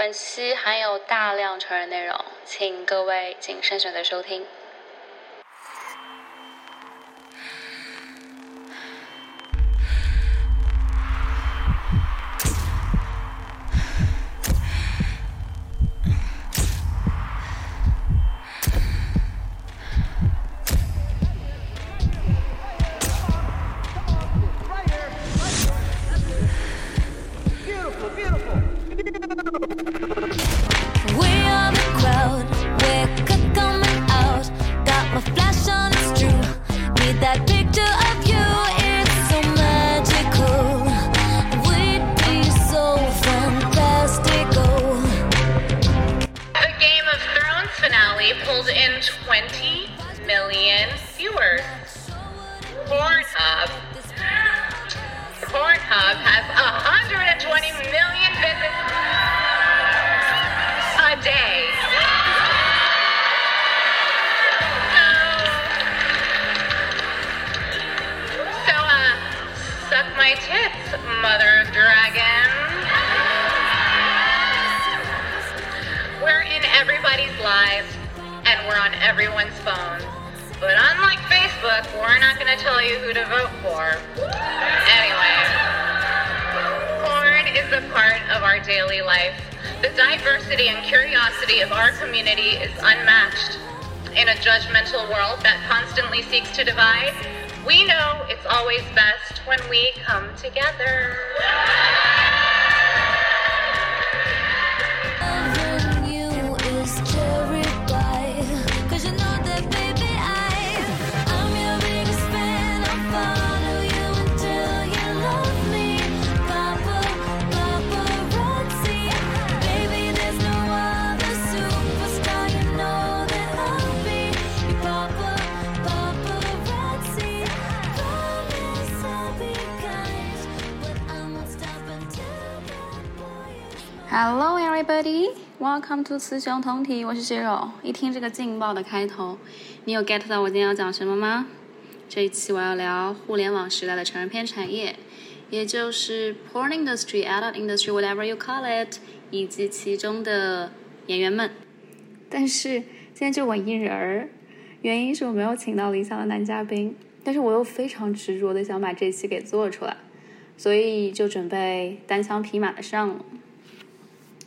本期含有大量成人内容，请各位谨慎选择收听。Welcome to 雌雄同体。我是 Zero。一听这个劲爆的开头，你有 get 到我今天要讲什么吗？这一期我要聊互联网时代的成人片产业，也就是 porn industry, adult industry, whatever you call it，以及其中的演员们。但是今天就我一人儿，原因是我没有请到理想的男嘉宾，但是我又非常执着的想把这期给做出来，所以就准备单枪匹马的上了。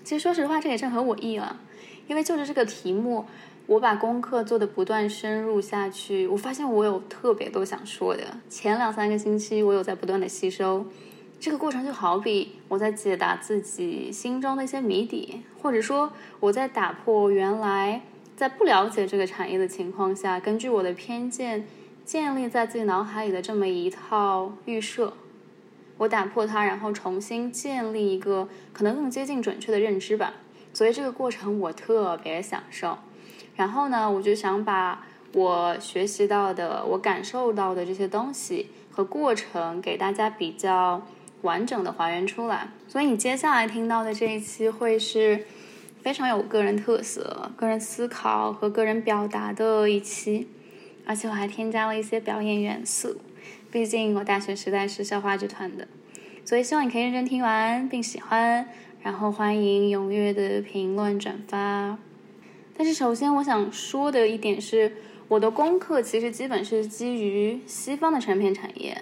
其实说实话，这也正合我意了，因为就着这个题目，我把功课做的不断深入下去，我发现我有特别多想说的。前两三个星期，我有在不断的吸收，这个过程就好比我在解答自己心中的一些谜底，或者说我在打破原来在不了解这个产业的情况下，根据我的偏见建立在自己脑海里的这么一套预设。我打破它，然后重新建立一个可能更接近准确的认知吧。所以这个过程我特别享受。然后呢，我就想把我学习到的、我感受到的这些东西和过程给大家比较完整的还原出来。所以你接下来听到的这一期会是非常有个人特色、个人思考和个人表达的一期，而且我还添加了一些表演元素。毕竟我大学时代是校话剧团的，所以希望你可以认真听完并喜欢，然后欢迎踊跃的评论转发。但是首先我想说的一点是，我的功课其实基本是基于西方的成片产业，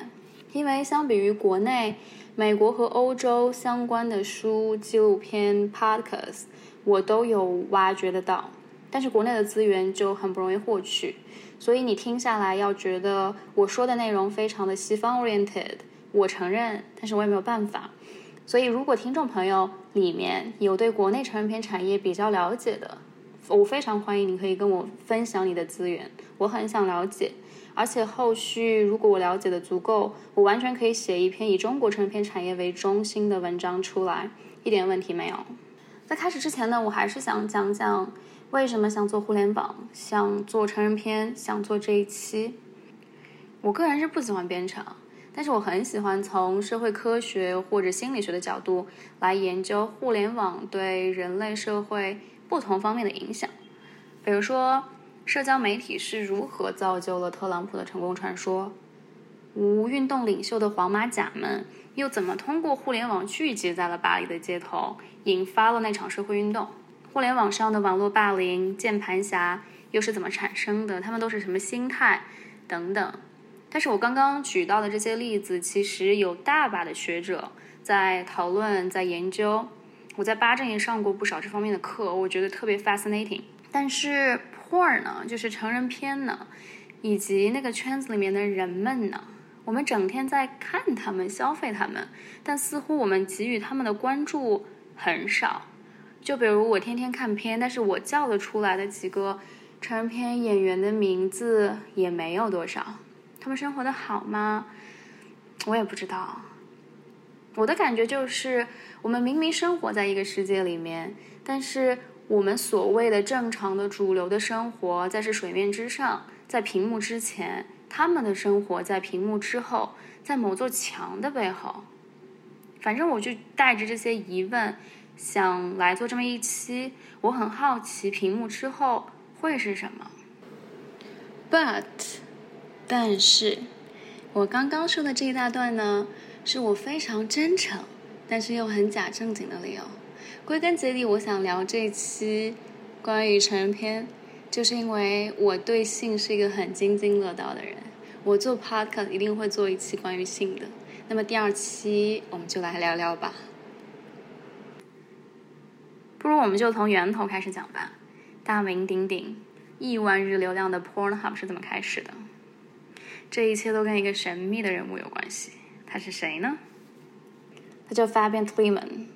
因为相比于国内，美国和欧洲相关的书、纪录片、podcast 我都有挖掘得到，但是国内的资源就很不容易获取。所以你听下来要觉得我说的内容非常的西方 oriented，我承认，但是我也没有办法。所以如果听众朋友里面有对国内成人片产业比较了解的，我非常欢迎你可以跟我分享你的资源，我很想了解。而且后续如果我了解的足够，我完全可以写一篇以中国成人片产业为中心的文章出来，一点问题没有。在开始之前呢，我还是想讲讲。为什么想做互联网？想做成人片？想做这一期？我个人是不喜欢编程，但是我很喜欢从社会科学或者心理学的角度来研究互联网对人类社会不同方面的影响。比如说，社交媒体是如何造就了特朗普的成功传说？无运动领袖的黄马甲们又怎么通过互联网聚集在了巴黎的街头，引发了那场社会运动？互联网上的网络霸凌、键盘侠又是怎么产生的？他们都是什么心态？等等。但是我刚刚举到的这些例子，其实有大把的学者在讨论、在研究。我在八正也上过不少这方面的课，我觉得特别 fascinating。但是 porn 呢，就是成人片呢，以及那个圈子里面的人们呢？我们整天在看他们、消费他们，但似乎我们给予他们的关注很少。就比如我天天看片，但是我叫得出来的几个成人片演员的名字也没有多少。他们生活的好吗？我也不知道。我的感觉就是，我们明明生活在一个世界里面，但是我们所谓的正常的主流的生活，在是水面之上，在屏幕之前。他们的生活在屏幕之后，在某座墙的背后。反正我就带着这些疑问，想来做这么一期。我很好奇，屏幕之后会是什么。But，但是，我刚刚说的这一大段呢，是我非常真诚，但是又很假正经的理由。归根结底，我想聊这一期关于成人片。就是因为我对性是一个很津津乐道的人，我做 podcast 一定会做一期关于性的。那么第二期我们就来聊聊吧。不如我们就从源头开始讲吧。大名鼎鼎、亿万日流量的 Pornhub 是怎么开始的？这一切都跟一个神秘的人物有关系。他是谁呢？他叫 Fabian t l e m a n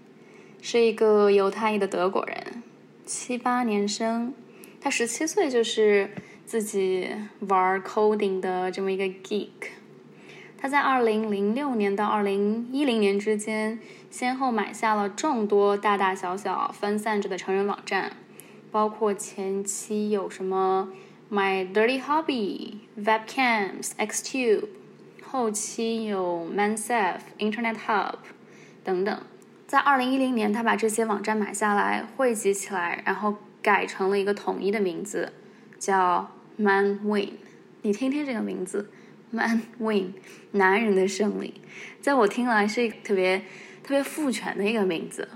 是一个犹太裔的德国人，七八年生。他十七岁就是自己玩 coding 的这么一个 geek。他在二零零六年到二零一零年之间，先后买下了众多大大小小分散着的成人网站，包括前期有什么 My Dirty Hobby、Webcams、Xtube，后期有 Mansaf、Internet Hub 等等。在二零一零年，他把这些网站买下来，汇集起来，然后。改成了一个统一的名字，叫 Man Win。你听听这个名字，Man Win，男人的胜利，在我听来是一个特别特别父权的一个名字。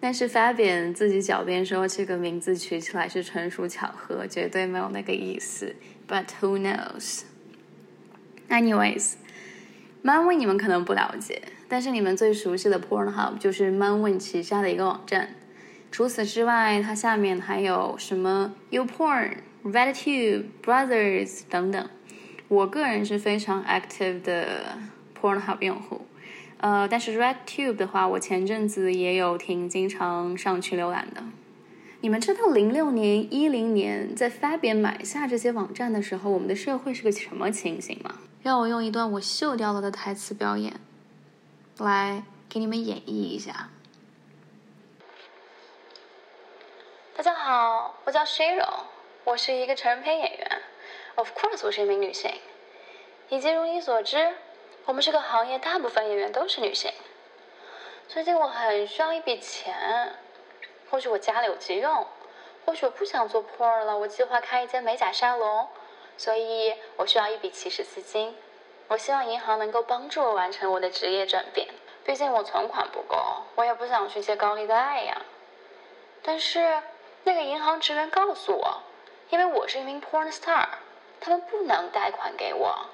但是 Fabian 自己狡辩说，这个名字取起来是纯属巧合，绝对没有那个意思。But who knows？Anyways，Man Win 你们可能不了解，但是你们最熟悉的 Pornhub 就是 Man Win 旗下的一个网站。除此之外，它下面还有什么 UPorn、RedTube、Brothers 等等。我个人是非常 active 的 Pornhub 用户，呃，但是 RedTube 的话，我前阵子也有挺经常上去浏览的。你们知道零六年、一零年在 Fabian 买下这些网站的时候，我们的社会是个什么情形吗？让我用一段我秀掉了的台词表演，来给你们演绎一下。大家好，我叫 Shiro，我是一个成人片演员。Of course，我是一名女性。以及如你所知，我们这个行业大部分演员都是女性。最近我很需要一笔钱，或许我家里有急用，或许我不想做 porn 了，我计划开一间美甲沙龙，所以我需要一笔起始资金。我希望银行能够帮助我完成我的职业转变，毕竟我存款不够，我也不想去借高利贷呀。但是。那个银行职员告诉我，因为我是一名 porn star，他们不能贷款给我。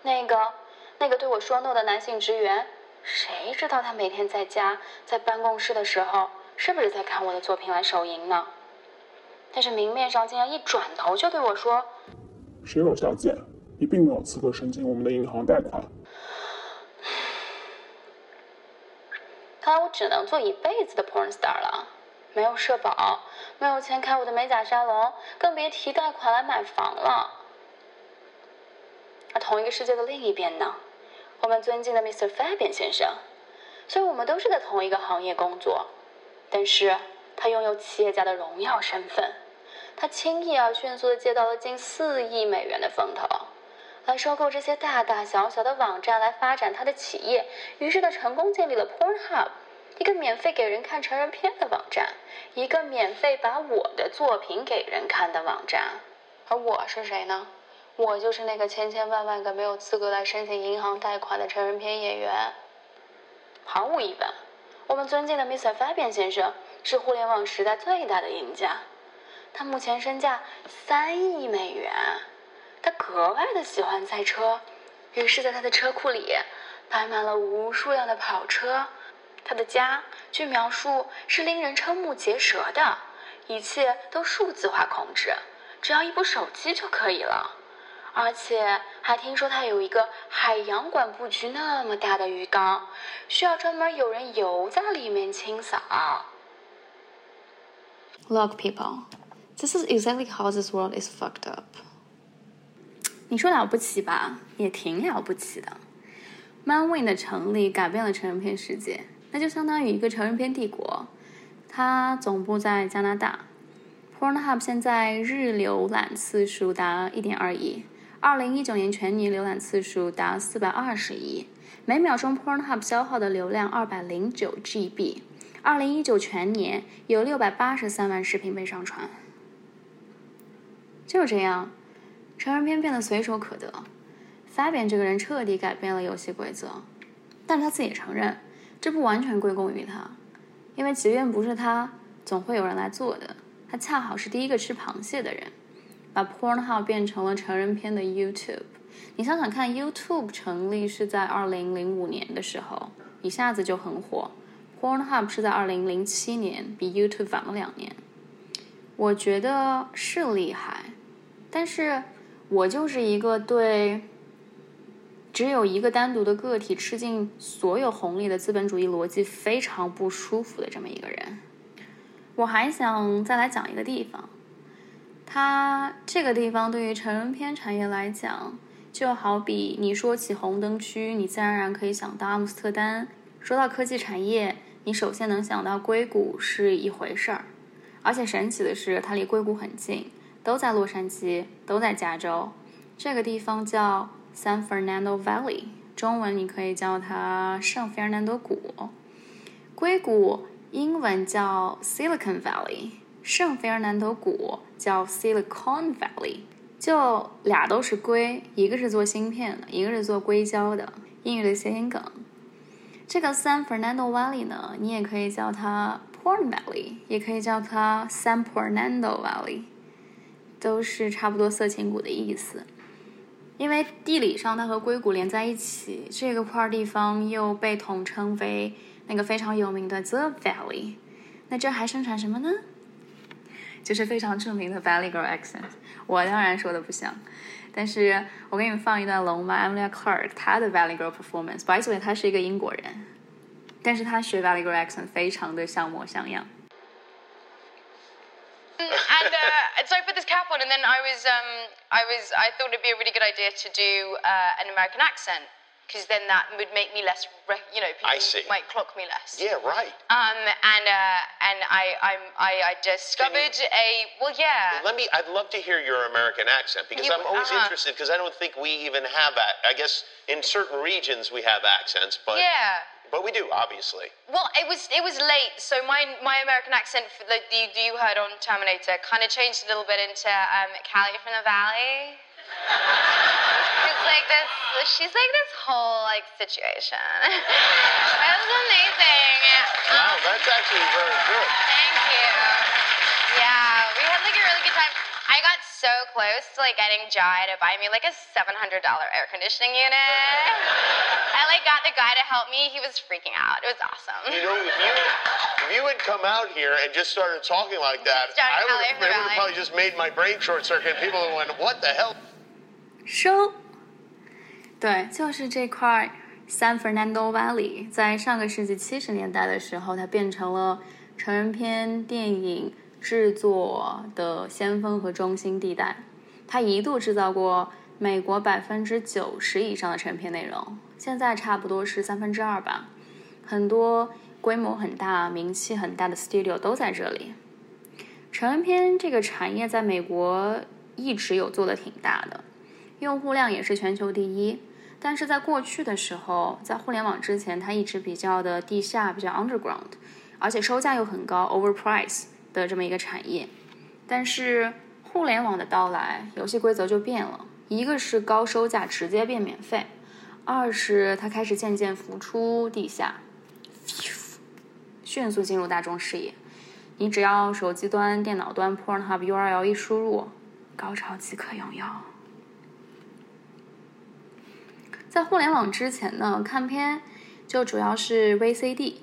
那个那个对我说 no 的男性职员，谁知道他每天在家在办公室的时候，是不是在看我的作品来手淫呢？但是明面上竟然一转头就对我说：“石榴小姐，你并没有资格申请我们的银行贷款。”看来我只能做一辈子的 porn star 了。没有社保，没有钱开我的美甲沙龙，更别提贷款来买房了。而同一个世界的另一边呢，我们尊敬的 Mr. Fabian 先生，虽然我们都是在同一个行业工作，但是他拥有企业家的荣耀身份，他轻易而迅速的借到了近四亿美元的风投，来收购这些大大小小的网站来发展他的企业，于是他成功建立了 Pornhub。一个免费给人看成人片的网站，一个免费把我的作品给人看的网站，而我是谁呢？我就是那个千千万万个没有资格来申请银行贷款的成人片演员。毫无疑问，我们尊敬的 Mr. Fabian 先生是互联网时代最大的赢家。他目前身价三亿美元。他格外的喜欢赛车，于是，在他的车库里摆满了无数辆的跑车。他的家，据描述是令人瞠目结舌的，一切都数字化控制，只要一部手机就可以了。而且还听说他有一个海洋馆布局那么大的鱼缸，需要专门有人游在里面清扫。Look, people, this is exactly how this world is fucked up. 你说了不起吧，也挺了不起的。Manwin 的成立改变了成人片世界，那就相当于一个成人片帝国。它总部在加拿大。Pornhub 现在日浏览次数达一点二亿。二零一九年全年浏览次数达四百二十亿，每秒钟 Pornhub 消耗的流量二百零九 GB。二零一九全年有六百八十三万视频被上传。就这样，成人片变得随手可得。Fabian 这个人彻底改变了游戏规则，但他自己承认，这不完全归功于他，因为即便不是他，总会有人来做的。他恰好是第一个吃螃蟹的人。把 Pornhub 变成了成人片的 YouTube，你想想看，YouTube 成立是在二零零五年的时候，一下子就很火。Pornhub 是在二零零七年，比 YouTube 晚了两年。我觉得是厉害，但是我就是一个对只有一个单独的个体吃尽所有红利的资本主义逻辑非常不舒服的这么一个人。我还想再来讲一个地方。它这个地方对于成人片产业来讲，就好比你说起红灯区，你自然而然可以想到阿姆斯特丹；说到科技产业，你首先能想到硅谷是一回事儿。而且神奇的是，它离硅谷很近，都在洛杉矶，都在加州。这个地方叫 San Fernando Valley，中文你可以叫它圣费尔南多谷。硅谷英文叫 Silicon Valley。圣费尔南德谷叫 Silicon Valley，就俩都是硅，一个是做芯片的，一个是做硅胶的，英语的谐音梗。这个 San Fernando Valley 呢，你也可以叫它 Porn Valley，也可以叫它 San Fernando Valley，都是差不多色情谷的意思。因为地理上它和硅谷连在一起，这个块地方又被统称为那个非常有名的 The Valley。那这还生产什么呢？就是非常着名的 Valley Girl accent，我当然说的不像，但是我给你们放一段龙吧，Emilia Clarke 她的 Valley Girl performance。By the way，她是一个英国人，但是她学 Valley Girl accent 非常的像模像样。and uh, so I put this cap on, and then I was, um, I was, I thought it'd be a really good idea to do uh, an American accent because then that would make me less, you know, people I see. might clock me less. Yeah, right. Um, and uh, and I I'm, I, I discovered you- a well, yeah. Let me. I'd love to hear your American accent because You- I'm always uh-huh. interested because I don't think we even have. that. I guess in certain regions we have accents, but yeah. but we do obviously. Well, it was it was late, so my my American accent for you, you heard on Terminator kind of changed a little bit into um, Callie from the Valley. She's like this. She's like this whole like situation. it was amazing. Wow, that's actually very good. Thank you. Yeah, we had like a really good time. I got so close to like getting Jai to buy me like a seven hundred dollar air conditioning unit. I like got the guy to help me. He was freaking out. It was awesome. You know, if you if you had come out here and just started talking like that, I would Callie have, from the it would have probably just made my brain short circuit. People would have went, "What the hell?" 收，对，就是这块 San Fernando Valley，在上个世纪七十年代的时候，它变成了成人片电影制作的先锋和中心地带。它一度制造过美国百分之九十以上的成人片内容，现在差不多是三分之二吧。很多规模很大、名气很大的 studio 都在这里。成人片这个产业在美国一直有做的挺大的。用户量也是全球第一，但是在过去的时候，在互联网之前，它一直比较的地下，比较 underground，而且收价又很高，overprice 的这么一个产业。但是互联网的到来，游戏规则就变了，一个是高收价直接变免费，二是它开始渐渐浮出地下。迅速进入大众视野。你只要手机端、电脑端 Pornhub URL 一输入，高潮即可拥有。在互联网之前呢，看片就主要是 VCD。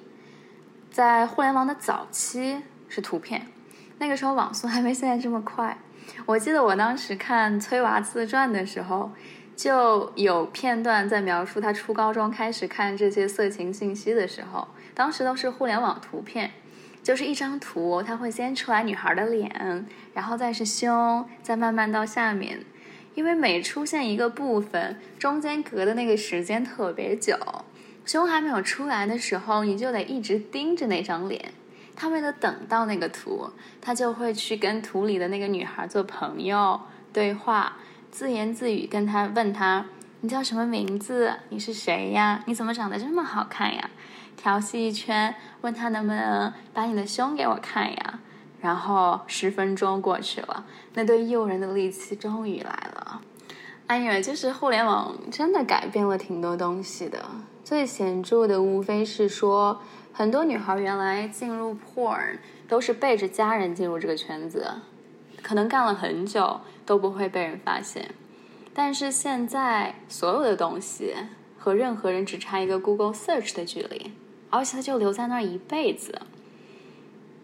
在互联网的早期是图片，那个时候网速还没现在这么快。我记得我当时看《崔娃自传》的时候，就有片段在描述他初高中开始看这些色情信息的时候，当时都是互联网图片，就是一张图，它会先出来女孩的脸，然后再是胸，再慢慢到下面。因为每出现一个部分，中间隔的那个时间特别久，胸还没有出来的时候，你就得一直盯着那张脸。他为了等到那个图，他就会去跟图里的那个女孩做朋友对话，自言自语跟她问她：“你叫什么名字？你是谁呀？你怎么长得这么好看呀？”调戏一圈，问他能不能把你的胸给我看呀？然后十分钟过去了，那对诱人的利器终于来了。哎呀，就是互联网真的改变了挺多东西的。最显著的无非是说，很多女孩原来进入 porn 都是背着家人进入这个圈子，可能干了很久都不会被人发现。但是现在所有的东西和任何人只差一个 Google search 的距离，而且它就留在那儿一辈子。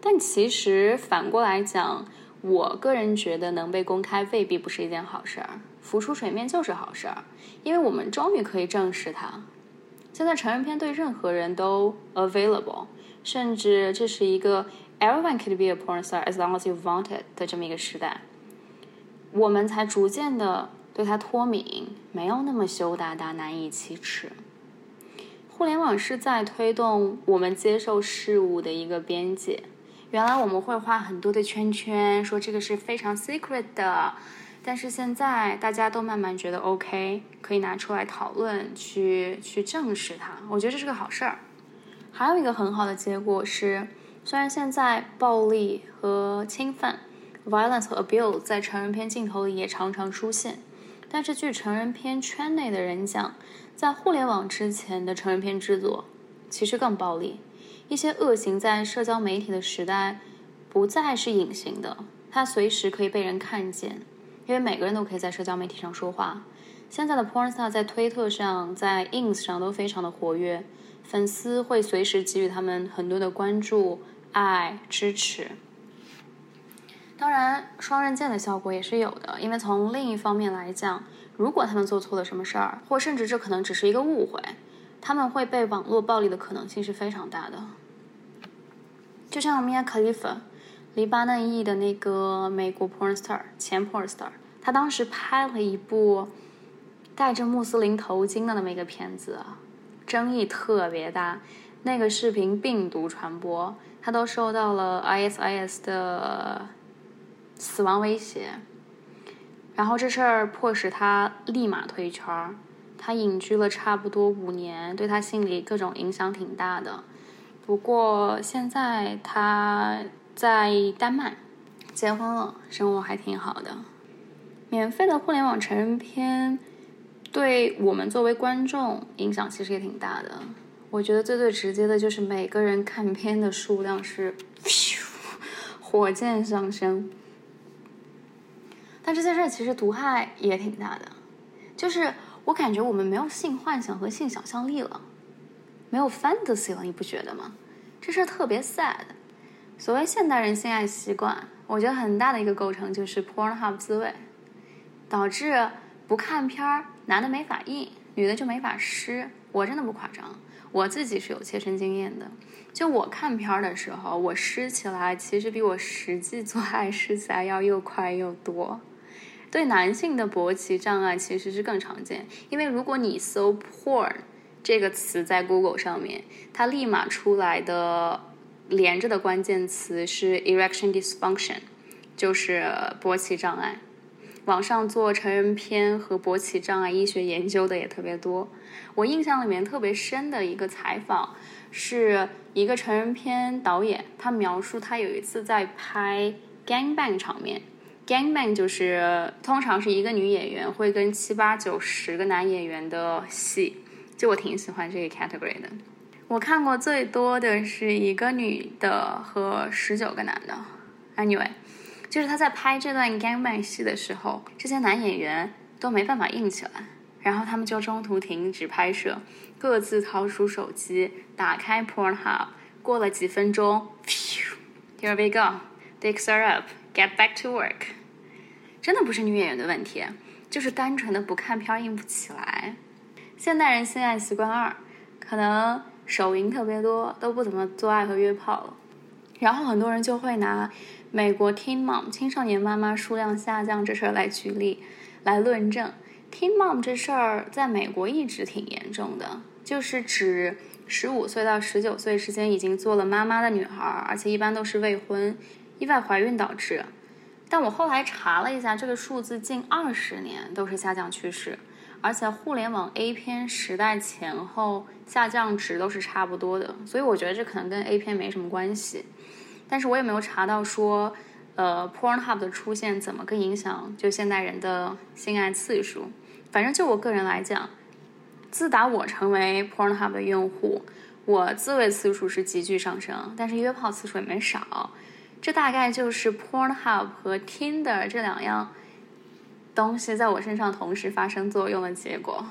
但其实反过来讲，我个人觉得能被公开未必不是一件好事儿，浮出水面就是好事儿，因为我们终于可以正视它。现在成人片对任何人都 available，甚至这是一个 everyone could be a porn star as long as you want it 的这么一个时代，我们才逐渐的对它脱敏，没有那么羞答答、难以启齿。互联网是在推动我们接受事物的一个边界。原来我们会画很多的圈圈，说这个是非常 secret 的，但是现在大家都慢慢觉得 OK，可以拿出来讨论，去去正视它。我觉得这是个好事儿。还有一个很好的结果是，虽然现在暴力和侵犯 （violence 和 abuse） 在成人片镜头里也常常出现，但是据成人片圈内的人讲，在互联网之前的成人片制作其实更暴力。一些恶行在社交媒体的时代不再是隐形的，它随时可以被人看见，因为每个人都可以在社交媒体上说话。现在的 porn star 在推特上、在 ins 上都非常的活跃，粉丝会随时给予他们很多的关注、爱、支持。当然，双刃剑的效果也是有的，因为从另一方面来讲，如果他们做错了什么事儿，或甚至这可能只是一个误会。他们会被网络暴力的可能性是非常大的，就像 Mia Khalifa，黎巴嫩裔的那个美国 porn star 前 porn star，他当时拍了一部戴着穆斯林头巾的那么一个片子，争议特别大，那个视频病毒传播，他都受到了 ISIS 的死亡威胁，然后这事儿迫使他立马退圈儿。他隐居了差不多五年，对他心理各种影响挺大的。不过现在他在丹麦结婚了，生活还挺好的。免费的互联网成人片对我们作为观众影响其实也挺大的。我觉得最最直接的就是每个人看片的数量是 火箭上升。但这件事其实毒害也挺大的，就是。我感觉我们没有性幻想和性想象力了，没有 fantasy 了，你不觉得吗？这事儿特别 sad。所谓现代人性爱习惯，我觉得很大的一个构成就是 Pornhub 滋味，导致不看片儿，男的没法硬，女的就没法湿。我真的不夸张，我自己是有切身经验的。就我看片儿的时候，我湿起来其实比我实际做爱湿起来要又快又多。对男性的勃起障碍其实是更常见，因为如果你搜 “porn” 这个词在 Google 上面，它立马出来的连着的关键词是 “erection dysfunction”，就是勃起障碍。网上做成人片和勃起障碍医学研究的也特别多。我印象里面特别深的一个采访，是一个成人片导演，他描述他有一次在拍 gangbang 场面。Gangbang 就是通常是一个女演员会跟七八九十个男演员的戏，就我挺喜欢这个 category 的。我看过最多的是一个女的和十九个男的。Anyway，就是他在拍这段 gangbang 戏的时候，这些男演员都没办法硬起来，然后他们就中途停止拍摄，各自掏出手机，打开 Pornhub。过了几分钟，Here we go，dicks are up，get back to work。真的不是女演员的问题，就是单纯的不看片硬不起来。现代人性爱习惯二，可能手淫特别多，都不怎么做爱和约炮了。然后很多人就会拿美国 teen mom 青少年妈妈数量下降这事儿来举例，来论证 teen mom 这事儿在美国一直挺严重的，就是指十五岁到十九岁之间已经做了妈妈的女孩，而且一般都是未婚、意外怀孕导致。但我后来查了一下，这个数字近二十年都是下降趋势，而且互联网 A 片时代前后下降值都是差不多的，所以我觉得这可能跟 A 片没什么关系。但是我也没有查到说，呃，Pornhub 的出现怎么个影响就现代人的性爱次数。反正就我个人来讲，自打我成为 Pornhub 的用户，我自慰次数是急剧上升，但是约炮次数也没少。这大概就是 Pornhub 和 Tinder 这两样东西在我身上同时发生作用的结果。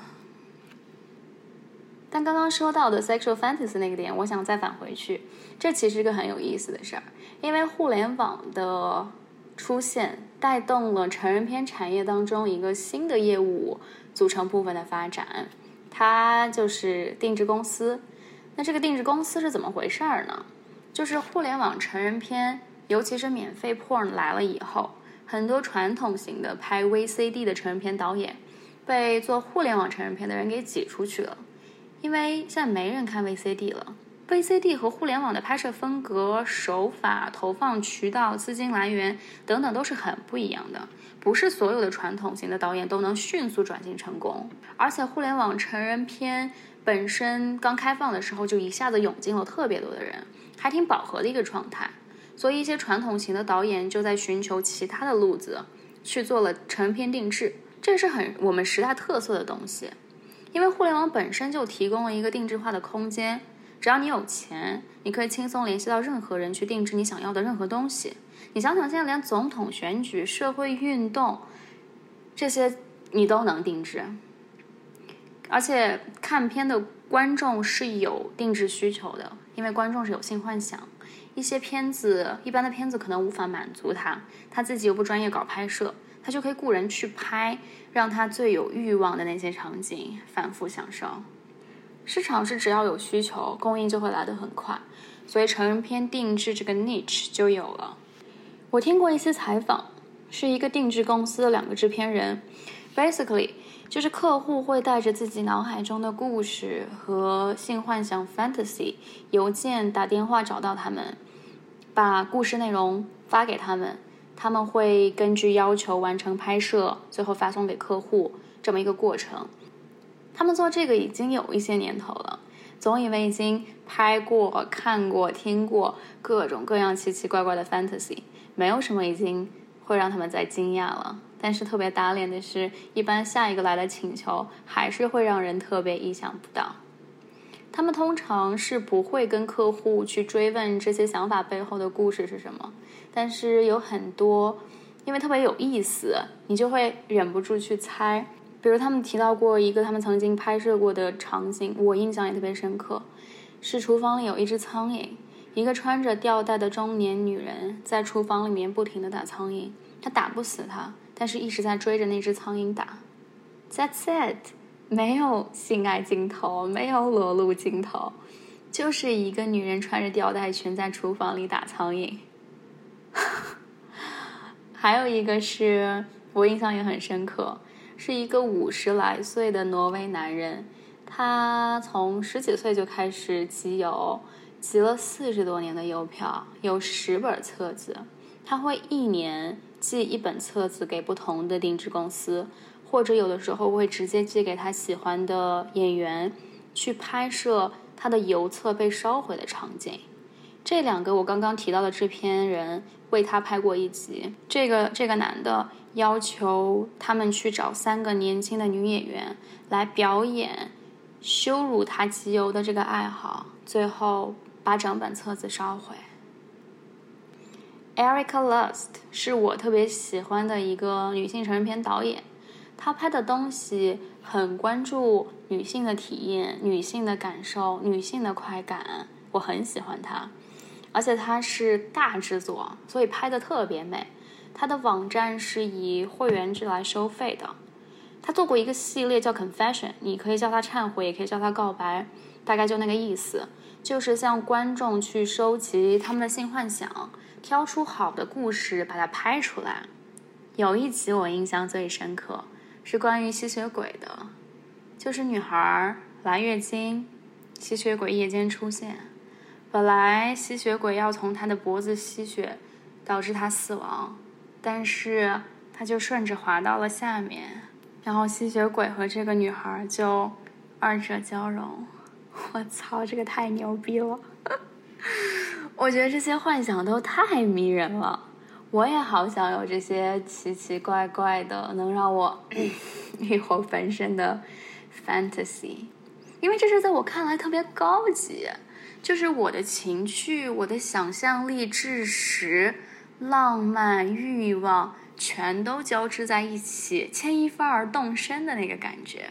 但刚刚说到的 sexual fantasy 那个点，我想再返回去，这其实是个很有意思的事儿，因为互联网的出现带动了成人片产业当中一个新的业务组成部分的发展，它就是定制公司。那这个定制公司是怎么回事儿呢？就是互联网成人片。尤其是免费 porn 来了以后，很多传统型的拍 VCD 的成人片导演，被做互联网成人片的人给挤出去了。因为现在没人看 VCD 了，VCD 和互联网的拍摄风格、手法、投放渠道、资金来源等等都是很不一样的。不是所有的传统型的导演都能迅速转型成功，而且互联网成人片本身刚开放的时候就一下子涌进了特别多的人，还挺饱和的一个状态。所以，一些传统型的导演就在寻求其他的路子，去做了成片定制。这是很我们时代特色的东西，因为互联网本身就提供了一个定制化的空间。只要你有钱，你可以轻松联系到任何人去定制你想要的任何东西。你想想，现在连总统选举、社会运动这些你都能定制，而且看片的观众是有定制需求的，因为观众是有性幻想。一些片子，一般的片子可能无法满足他，他自己又不专业搞拍摄，他就可以雇人去拍，让他最有欲望的那些场景反复享受。市场是只要有需求，供应就会来得很快，所以成人片定制这个 niche 就有了。我听过一些采访，是一个定制公司的两个制片人，basically 就是客户会带着自己脑海中的故事和性幻想 fantasy，邮件、打电话找到他们。把故事内容发给他们，他们会根据要求完成拍摄，最后发送给客户，这么一个过程。他们做这个已经有一些年头了，总以为已经拍过、看过、听过各种各样奇奇怪怪的 fantasy，没有什么已经会让他们再惊讶了。但是特别打脸的是，一般下一个来的请求还是会让人特别意想不到。他们通常是不会跟客户去追问这些想法背后的故事是什么，但是有很多，因为特别有意思，你就会忍不住去猜。比如他们提到过一个他们曾经拍摄过的场景，我印象也特别深刻，是厨房里有一只苍蝇，一个穿着吊带的中年女人在厨房里面不停的打苍蝇，她打不死它，但是一直在追着那只苍蝇打。That's it。没有性爱镜头，没有裸露镜头，就是一个女人穿着吊带裙在厨房里打苍蝇。还有一个是我印象也很深刻，是一个五十来岁的挪威男人，他从十几岁就开始集邮，集了四十多年的邮票，有十本册子，他会一年寄一本册子给不同的定制公司。或者有的时候会直接寄给他喜欢的演员，去拍摄他的邮册被烧毁的场景。这两个我刚刚提到的制片人为他拍过一集。这个这个男的要求他们去找三个年轻的女演员来表演羞辱他集邮的这个爱好，最后把整本册子烧毁。Erica Lust 是我特别喜欢的一个女性成人片导演，她拍的东西很关注女性的体验、女性的感受、女性的快感，我很喜欢她。而且她是大制作，所以拍的特别美。它的网站是以会员制来收费的。她做过一个系列叫 Confession，你可以叫它忏悔，也可以叫它告白，大概就那个意思，就是向观众去收集他们的性幻想。挑出好的故事，把它拍出来。有一集我印象最深刻，是关于吸血鬼的，就是女孩来月经，吸血鬼夜间出现。本来吸血鬼要从她的脖子吸血，导致她死亡，但是她就顺着滑到了下面，然后吸血鬼和这个女孩就二者交融。我操，这个太牛逼了！我觉得这些幻想都太迷人了，我也好想有这些奇奇怪怪的能让我欲火焚身的 fantasy，因为这是在我看来特别高级，就是我的情趣、我的想象力、知识、浪漫、欲望全都交织在一起，牵一发而动身的那个感觉。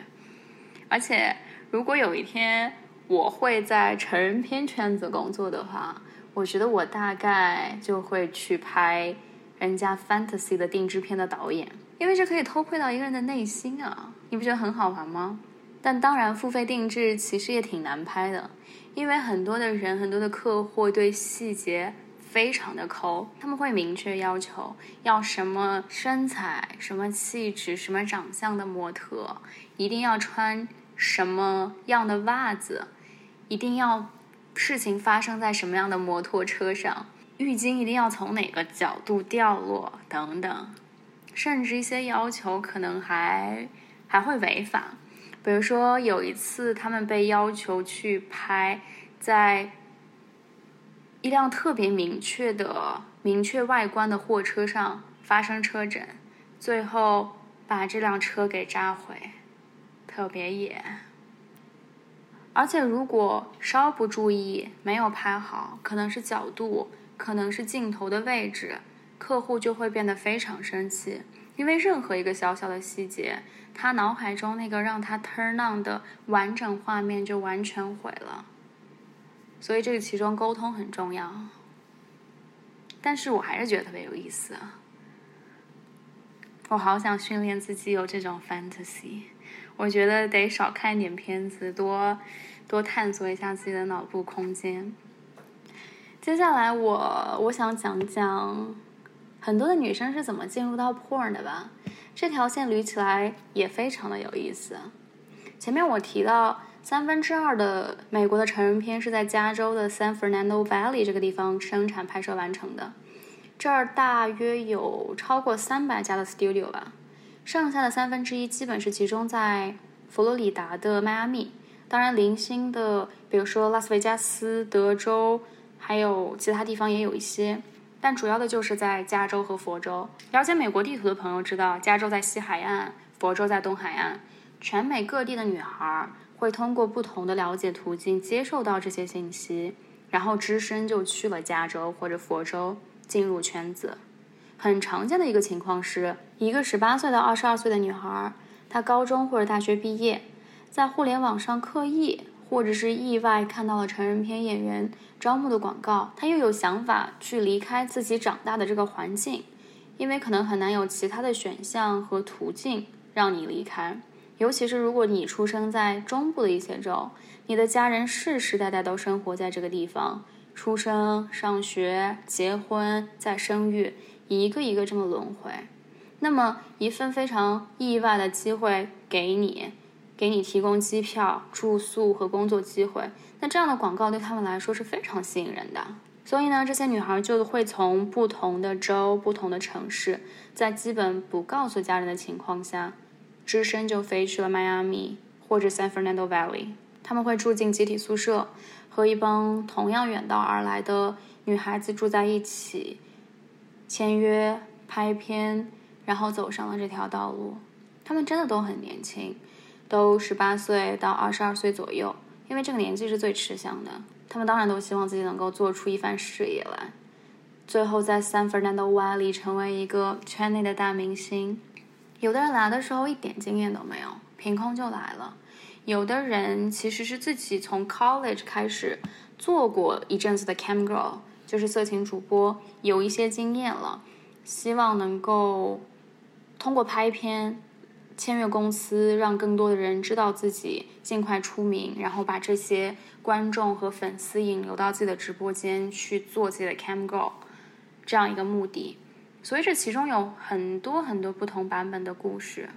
而且，如果有一天我会在成人片圈子工作的话，我觉得我大概就会去拍人家 fantasy 的定制片的导演，因为这可以偷窥到一个人的内心啊！你不觉得很好玩吗？但当然，付费定制其实也挺难拍的，因为很多的人、很多的客户对细节非常的抠，他们会明确要求要什么身材、什么气质、什么长相的模特，一定要穿什么样的袜子，一定要。事情发生在什么样的摩托车上？浴巾一定要从哪个角度掉落？等等，甚至一些要求可能还还会违法。比如说，有一次他们被要求去拍在一辆特别明确的、明确外观的货车上发生车震，最后把这辆车给炸毁，特别野。而且，如果稍不注意，没有拍好，可能是角度，可能是镜头的位置，客户就会变得非常生气。因为任何一个小小的细节，他脑海中那个让他 turn on 的完整画面就完全毁了。所以，这个其中沟通很重要。但是我还是觉得特别有意思。我好想训练自己有这种 fantasy。我觉得得少看点片子，多多探索一下自己的脑部空间。接下来，我我想讲讲很多的女生是怎么进入到 porn 的吧。这条线捋起来也非常的有意思。前面我提到三分之二的美国的成人片是在加州的 San Fernando Valley 这个地方生产拍摄完成的，这儿大约有超过三百家的 studio 吧。剩下的三分之一基本是集中在佛罗里达的迈阿密，当然零星的，比如说拉斯维加斯、德州，还有其他地方也有一些，但主要的就是在加州和佛州。了解美国地图的朋友知道，加州在西海岸，佛州在东海岸。全美各地的女孩会通过不同的了解途径接受到这些信息，然后只身就去了加州或者佛州，进入圈子。很常见的一个情况是，一个十八岁到二十二岁的女孩，她高中或者大学毕业，在互联网上刻意或者是意外看到了成人片演员招募的广告，他又有想法去离开自己长大的这个环境，因为可能很难有其他的选项和途径让你离开，尤其是如果你出生在中部的一些州，你的家人世世代代都生活在这个地方，出生、上学、结婚、再生育。一个一个这么轮回，那么一份非常意外的机会给你，给你提供机票、住宿和工作机会，那这样的广告对他们来说是非常吸引人的。所以呢，这些女孩就会从不同的州、不同的城市，在基本不告诉家人的情况下，只身就飞去了迈阿密或者 San Fernando Valley。他们会住进集体宿舍，和一帮同样远道而来的女孩子住在一起。签约、拍片，然后走上了这条道路。他们真的都很年轻，都十八岁到二十二岁左右，因为这个年纪是最吃香的。他们当然都希望自己能够做出一番事业来，最后在 San Fernando Valley 成为一个圈内的大明星。有的人来的时候一点经验都没有，凭空就来了；有的人其实是自己从 college 开始做过一阵子的 cam girl，就是色情主播，有一些经验了，希望能够通过拍片。签约公司，让更多的人知道自己，尽快出名，然后把这些观众和粉丝引流到自己的直播间去做自己的 cam girl，这样一个目的。所以这其中有很多很多不同版本的故事，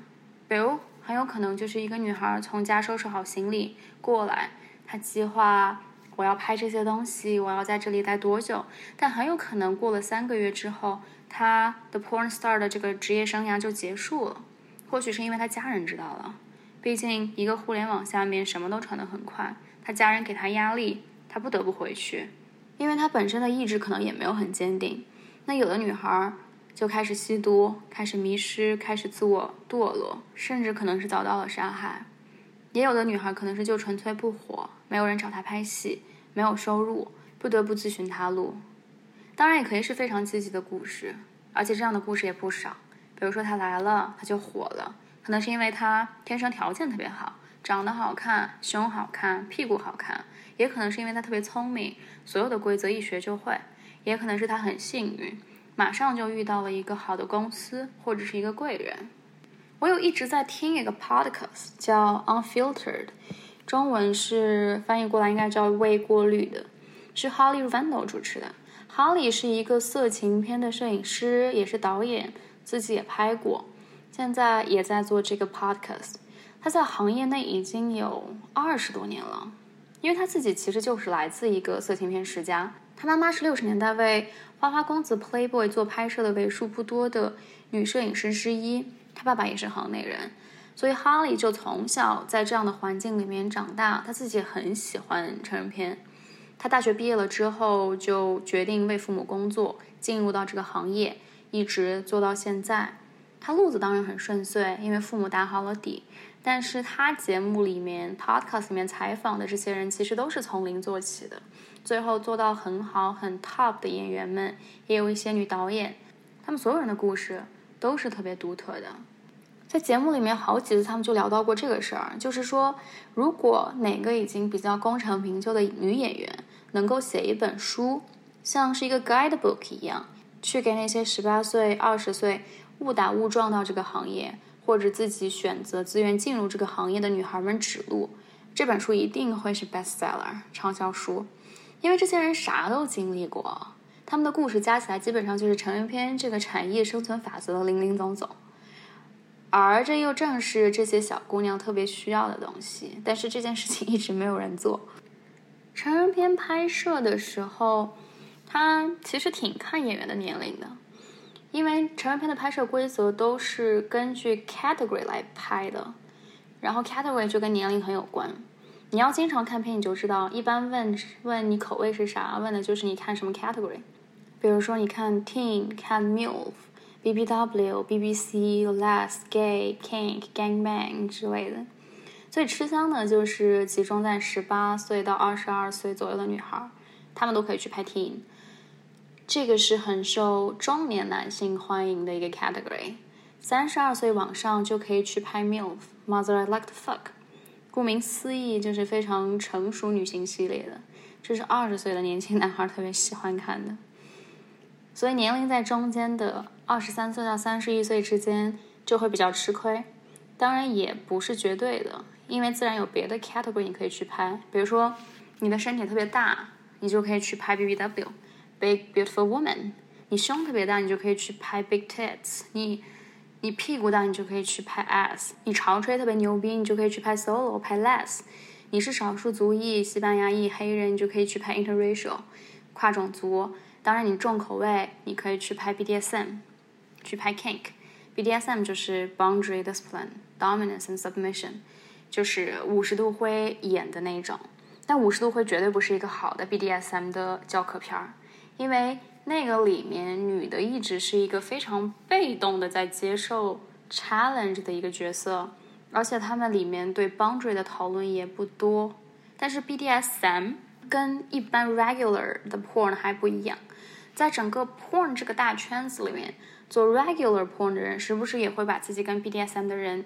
比如很有可能就是一个女孩从家收拾好行李过来，她计划我要拍这些东西，我要在这里待多久，但很有可能过了三个月之后，她的 porn star 的这个职业生涯就结束了。或许是因为他家人知道了，毕竟一个互联网下面什么都传得很快，他家人给他压力，他不得不回去，因为他本身的意志可能也没有很坚定。那有的女孩就开始吸毒，开始迷失，开始自我堕落，甚至可能是遭到了杀害。也有的女孩可能是就纯粹不火，没有人找她拍戏，没有收入，不得不自寻他路。当然，也可以是非常积极的故事，而且这样的故事也不少。比如说他来了，他就火了，可能是因为他天生条件特别好，长得好看，胸好看，屁股好看，也可能是因为他特别聪明，所有的规则一学就会，也可能是他很幸运，马上就遇到了一个好的公司或者是一个贵人。我有一直在听一个 podcast 叫 Unfiltered，中文是翻译过来应该叫未过滤的，是 Holly Randall 主持的。Holly 是一个色情片的摄影师，也是导演。自己也拍过，现在也在做这个 podcast。他在行业内已经有二十多年了，因为他自己其实就是来自一个色情片世家。他妈妈是六十年代为花花公子 Playboy 做拍摄的为数不多的女摄影师之一，他爸爸也是行内人，所以哈利就从小在这样的环境里面长大。他自己很喜欢成人片。他大学毕业了之后就决定为父母工作，进入到这个行业。一直做到现在，他路子当然很顺遂，因为父母打好了底。但是他节目里面、podcast 里面采访的这些人，其实都是从零做起的，最后做到很好、很 top 的演员们，也有一些女导演，他们所有人的故事都是特别独特的。在节目里面好几次，他们就聊到过这个事儿，就是说，如果哪个已经比较功成名就的女演员能够写一本书，像是一个 guidebook 一样。去给那些十八岁、二十岁误打误撞到这个行业，或者自己选择自愿进入这个行业的女孩们指路，这本书一定会是 bestseller 畅销书，因为这些人啥都经历过，他们的故事加起来基本上就是成人片这个产业生存法则的零零总总，而这又正是这些小姑娘特别需要的东西，但是这件事情一直没有人做。成人片拍摄的时候。他其实挺看演员的年龄的，因为成人片的拍摄规则都是根据 category 来拍的，然后 category 就跟年龄很有关。你要经常看片，你就知道，一般问问你口味是啥，问的就是你看什么 category。比如说你看 teen、看 milf、BBW、BBC、less、gay、kink、gangbang 之类的。最吃香的就是集中在十八岁到二十二岁左右的女孩，她们都可以去拍 teen。这个是很受中年男性欢迎的一个 category，三十二岁往上就可以去拍 milf，mother I like to fuck，顾名思义就是非常成熟女性系列的，这是二十岁的年轻男孩特别喜欢看的，所以年龄在中间的二十三岁到三十一岁之间就会比较吃亏，当然也不是绝对的，因为自然有别的 category 你可以去拍，比如说你的身体特别大，你就可以去拍 BBW。Big beautiful woman，你胸特别大，你就可以去拍 big tits；你你屁股大，你就可以去拍 ass；你潮吹特别牛逼，你就可以去拍 solo，拍 less；你是少数族裔，西班牙裔黑人，你就可以去拍 interracial，跨种族。当然，你重口味，你可以去拍 BDSM，去拍 kink。BDSM 就是 boundary discipline, dominance and submission，就是五十度灰演的那种。但五十度灰绝对不是一个好的 BDSM 的教科片儿。因为那个里面女的一直是一个非常被动的在接受 challenge 的一个角色，而且他们里面对 boundary 的讨论也不多。但是 BDSM 跟一般 regular 的 porn 还不一样，在整个 porn 这个大圈子里面，做 regular porn 的人时不时也会把自己跟 BDSM 的人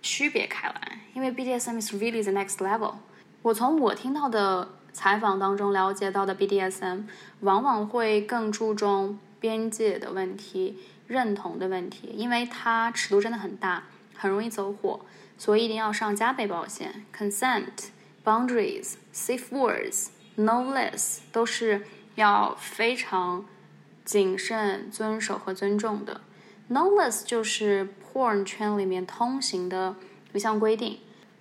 区别开来？因为 BDSM is really the next level。我从我听到的采访当中了解到的 BDSM，往往会更注重边界的问题、认同的问题，因为它尺度真的很大，很容易走火，所以一定要上加倍保险，consent。Boundaries, safe words, no less 都是要非常谨慎遵守和尊重的。No less 就是 porn 圈里面通行的一项规定。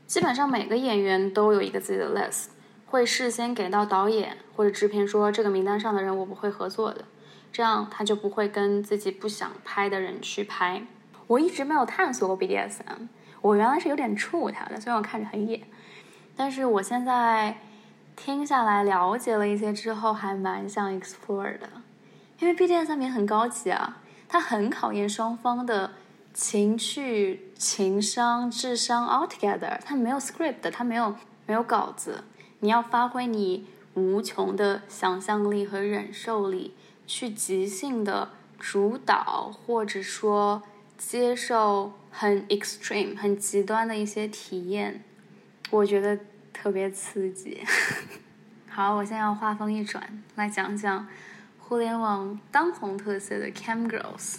基本上每个演员都有一个自己的 list，会事先给到导演或者制片说这个名单上的人我不会合作的，这样他就不会跟自己不想拍的人去拍。我一直没有探索过 BDSM，我原来是有点怵他的，虽然我看着很野。但是我现在听下来了解了一些之后，还蛮想 explore 的，因为 BDSM 也很高级啊，它很考验双方的情趣、情商、智商 all together。它没有 script，它没有没有稿子，你要发挥你无穷的想象力和忍受力，去即兴的主导，或者说接受很 extreme、很极端的一些体验。我觉得特别刺激。好，我现在要话锋一转，来讲讲互联网当红特色的 cam girls，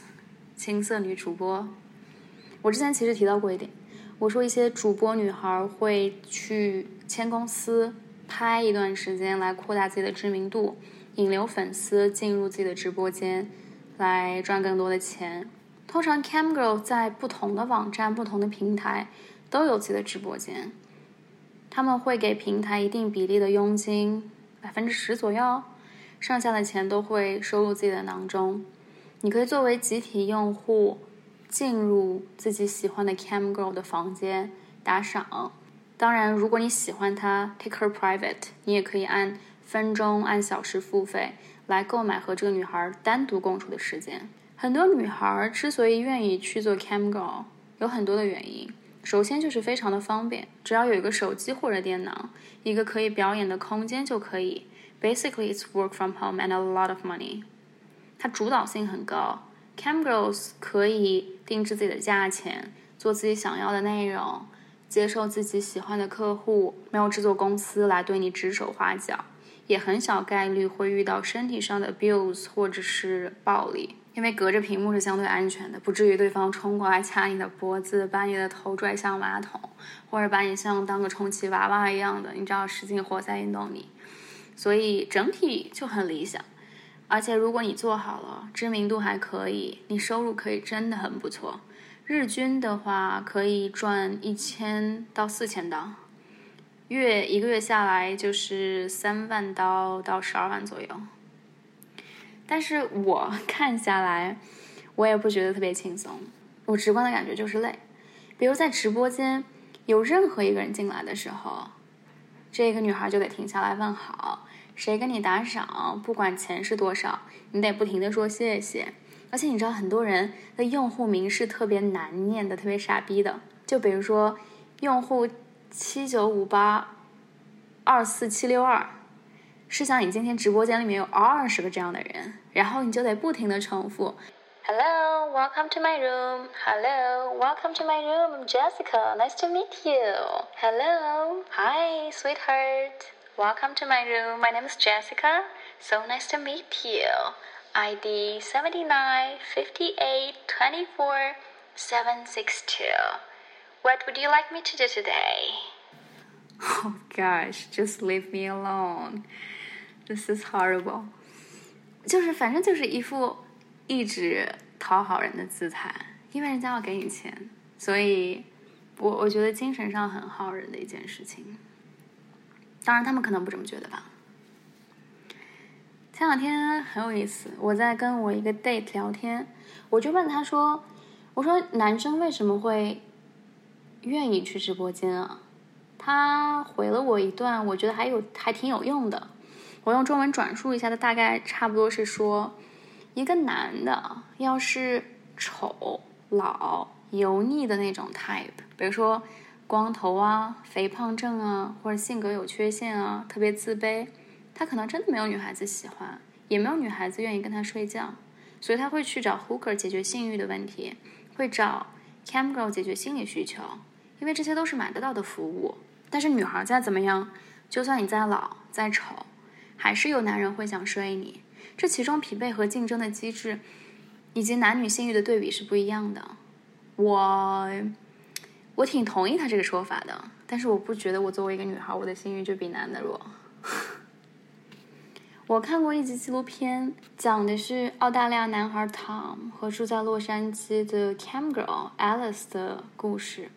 青涩女主播。我之前其实提到过一点，我说一些主播女孩会去签公司拍一段时间，来扩大自己的知名度，引流粉丝进入自己的直播间，来赚更多的钱。通常 cam girl 在不同的网站、不同的平台都有自己的直播间。他们会给平台一定比例的佣金，百分之十左右，剩下的钱都会收入自己的囊中。你可以作为集体用户进入自己喜欢的 cam girl 的房间打赏。当然，如果你喜欢她，take her private，你也可以按分钟、按小时付费来购买和这个女孩单独共处的时间。很多女孩之所以愿意去做 cam girl，有很多的原因。首先就是非常的方便，只要有一个手机或者电脑，一个可以表演的空间就可以。Basically, it's work from home and a lot of money。它主导性很高，Cam Girls 可以定制自己的价钱，做自己想要的内容，接受自己喜欢的客户，没有制作公司来对你指手画脚，也很小概率会遇到身体上的 abuse 或者是暴力。因为隔着屏幕是相对安全的，不至于对方冲过来掐你的脖子，把你的头拽向马桶，或者把你像当个充气娃娃一样的，你知道使劲活塞运动你。所以整体就很理想，而且如果你做好了，知名度还可以，你收入可以真的很不错。日均的话可以赚一千到四千刀，月一个月下来就是三万刀到十二万左右。但是我 看下来，我也不觉得特别轻松。我直观的感觉就是累。比如在直播间，有任何一个人进来的时候，这个女孩就得停下来问好，谁给你打赏，不管钱是多少，你得不停的说谢谢。而且你知道，很多人的用户名是特别难念的，特别傻逼的。就比如说，用户七九五八二四七六二。试想，你今天直播间里面有二十个这样的人，然后你就得不停的重复，Hello, welcome to my room. Hello, welcome to my room. I'm Jessica. Nice to meet you. Hello, hi, sweetheart. Welcome to my room. My name is Jessica. So nice to meet you. ID 79 58 24 762. What would you like me to do today? Oh gosh, just leave me alone. This is horrible，就是反正就是一副一直讨好人的姿态，因为人家要给你钱，所以我我觉得精神上很耗人的一件事情。当然他们可能不这么觉得吧。 前两天很有意思，我在跟我一个 date 聊天，我就问他说：“我说男生为什么会愿意去直播间啊？”他回了我一段，我觉得还有还挺有用的。我用中文转述一下，他大概差不多是说，一个男的要是丑、老、油腻的那种 type，比如说光头啊、肥胖症啊，或者性格有缺陷啊、特别自卑，他可能真的没有女孩子喜欢，也没有女孩子愿意跟他睡觉，所以他会去找 hooker 解决性欲的问题，会找 cam girl 解决心理需求，因为这些都是买得到的服务。但是女孩再怎么样，就算你再老再丑，还是有男人会想睡你。这其中匹配和竞争的机制，以及男女性欲的对比是不一样的。我我挺同意他这个说法的，但是我不觉得我作为一个女孩，我的性欲就比男的弱。我看过一集纪录片，讲的是澳大利亚男孩 Tom 和住在洛杉矶的 Cam Girl Alice 的故事。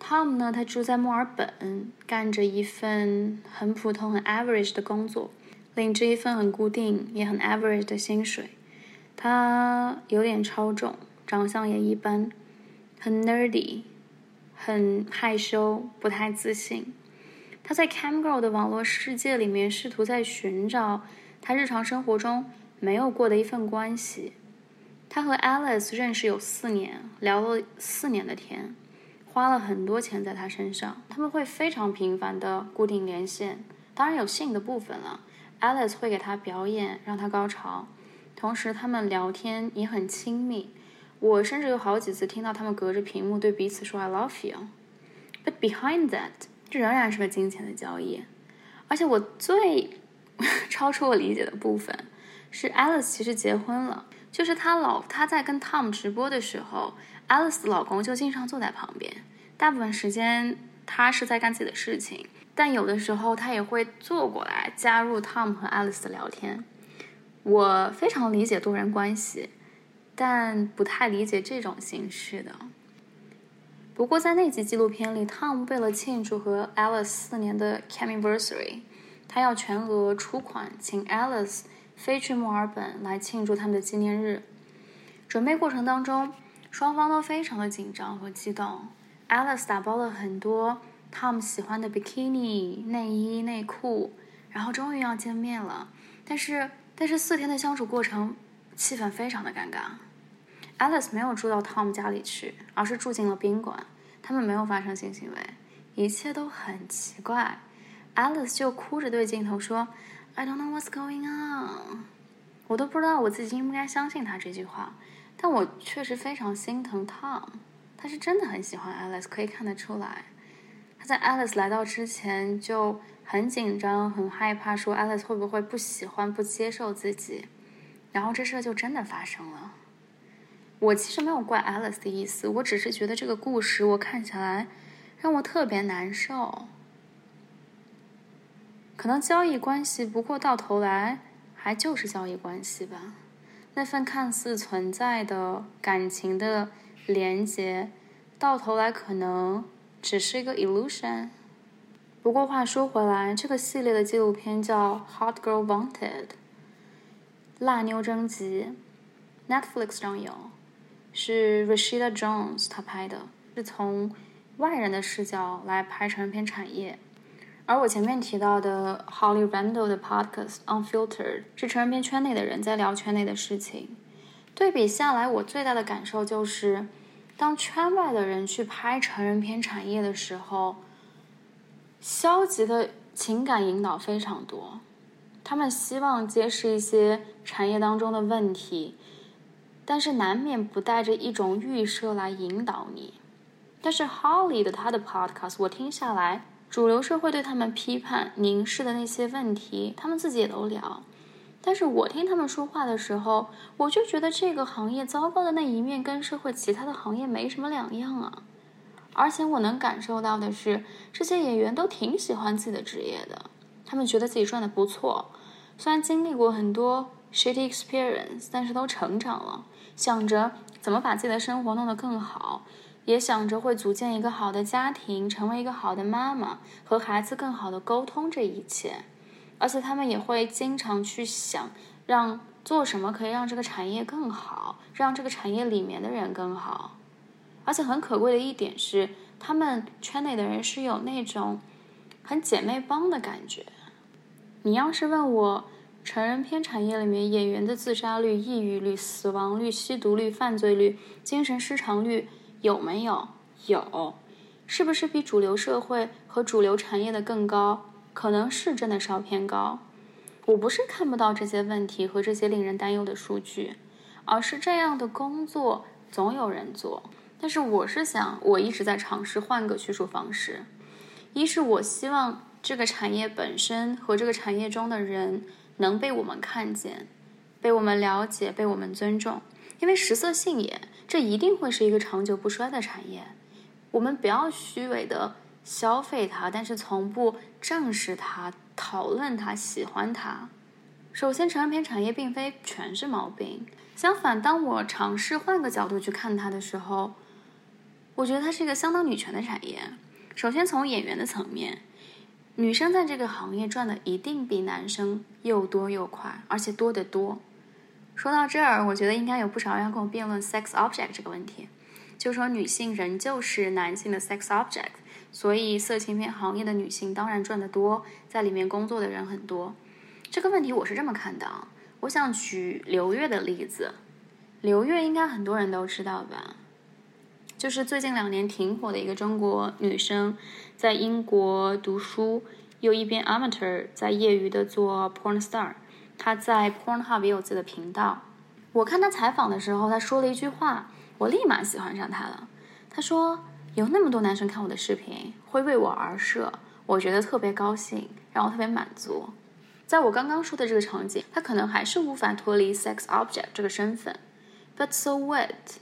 Tom 呢，他住在墨尔本，干着一份很普通、很 average 的工作。领着一份很固定也很 average 的薪水，他有点超重，长相也一般，很 nerdy，很害羞，不太自信。他在 Cam Girl 的网络世界里面，试图在寻找他日常生活中没有过的一份关系。他和 Alice 认识有四年，聊了四年的天，花了很多钱在他身上。他们会非常频繁的固定连线，当然有性的部分了。Alice 会给他表演，让他高潮，同时他们聊天也很亲密。我甚至有好几次听到他们隔着屏幕对彼此说 "I love you"。But behind that，这仍然是个金钱的交易。而且我最 超出我理解的部分是，Alice 其实结婚了，就是她老她在跟 Tom 直播的时候，Alice 的老公就经常坐在旁边，大部分时间她是在干自己的事情。但有的时候他也会坐过来加入 Tom 和 Alice 的聊天。我非常理解多人关系，但不太理解这种形式的。不过在那集纪录片里，Tom 为了庆祝和 Alice 四年的 Camiversary，他要全额出款请 Alice 飞去墨尔本来庆祝他们的纪念日。准备过程当中，双方都非常的紧张和激动。Alice 打包了很多。Tom 喜欢的 bikini 内衣内裤，然后终于要见面了，但是但是四天的相处过程，气氛非常的尴尬。Alice 没有住到 Tom 家里去，而是住进了宾馆，他们没有发生性行为，一切都很奇怪。Alice 就哭着对镜头说：“I don't know what's going on。”我都不知道我自己应不应该相信他这句话，但我确实非常心疼 Tom，他是真的很喜欢 Alice，可以看得出来。他在 Alice 来到之前就很紧张、很害怕，说 Alice 会不会不喜欢、不接受自己，然后这事就真的发生了。我其实没有怪 Alice 的意思，我只是觉得这个故事我看起来让我特别难受。可能交易关系，不过到头来还就是交易关系吧。那份看似存在的感情的连接，到头来可能。只是一个 illusion。不过话说回来，这个系列的纪录片叫《Hot Girl Wanted》，辣妞征集，Netflix 上有，是 Rashida Jones 他拍的，是从外人的视角来拍成人片产业。而我前面提到的 Holly Randall 的 Podcast Unfiltered 是成人片圈内的人在聊圈内的事情。对比下来，我最大的感受就是。当圈外的人去拍成人片产业的时候，消极的情感引导非常多。他们希望揭示一些产业当中的问题，但是难免不带着一种预设来引导你。但是 Holly 的他的 Podcast 我听下来，主流社会对他们批判凝视的那些问题，他们自己也都聊。但是我听他们说话的时候，我就觉得这个行业糟糕的那一面跟社会其他的行业没什么两样啊。而且我能感受到的是，这些演员都挺喜欢自己的职业的，他们觉得自己赚的不错，虽然经历过很多 shitty experience，但是都成长了，想着怎么把自己的生活弄得更好，也想着会组建一个好的家庭，成为一个好的妈妈，和孩子更好的沟通这一切。而且他们也会经常去想，让做什么可以让这个产业更好，让这个产业里面的人更好。而且很可贵的一点是，他们圈内的人是有那种很姐妹帮的感觉。你要是问我，成人片产业里面演员的自杀率、抑郁率、死亡率、吸毒率、犯罪率、精神失常率有没有？有。是不是比主流社会和主流产业的更高？可能是真的稍偏高。我不是看不到这些问题和这些令人担忧的数据，而是这样的工作总有人做。但是我是想，我一直在尝试换个叙述方式。一是我希望这个产业本身和这个产业中的人能被我们看见，被我们了解，被我们尊重。因为食色性也，这一定会是一个长久不衰的产业。我们不要虚伪的消费它，但是从不正视它、讨论它、喜欢它。首先，成人片产业并非全是毛病。相反，当我尝试换个角度去看它的时候，我觉得它是一个相当女权的产业。首先，从演员的层面，女生在这个行业赚的一定比男生又多又快，而且多得多。说到这儿，我觉得应该有不少人要跟我辩论 sex object 这个问题，就说女性仍旧是男性的 sex object，所以色情片行业的女性当然赚得多，在里面工作的人很多。这个问题我是这么看的啊，我想举刘月的例子。刘月应该很多人都知道吧？就是最近两年挺火的一个中国女生，在英国读书，又一边 amateur 在业余的做 porn star。她在 Pornhub 也有自己的频道。我看她采访的时候，她说了一句话，我立马喜欢上她了。她说：“有那么多男生看我的视频，会为我而设，我觉得特别高兴，让我特别满足。”在我刚刚说的这个场景，她可能还是无法脱离 sex object 这个身份，but so what？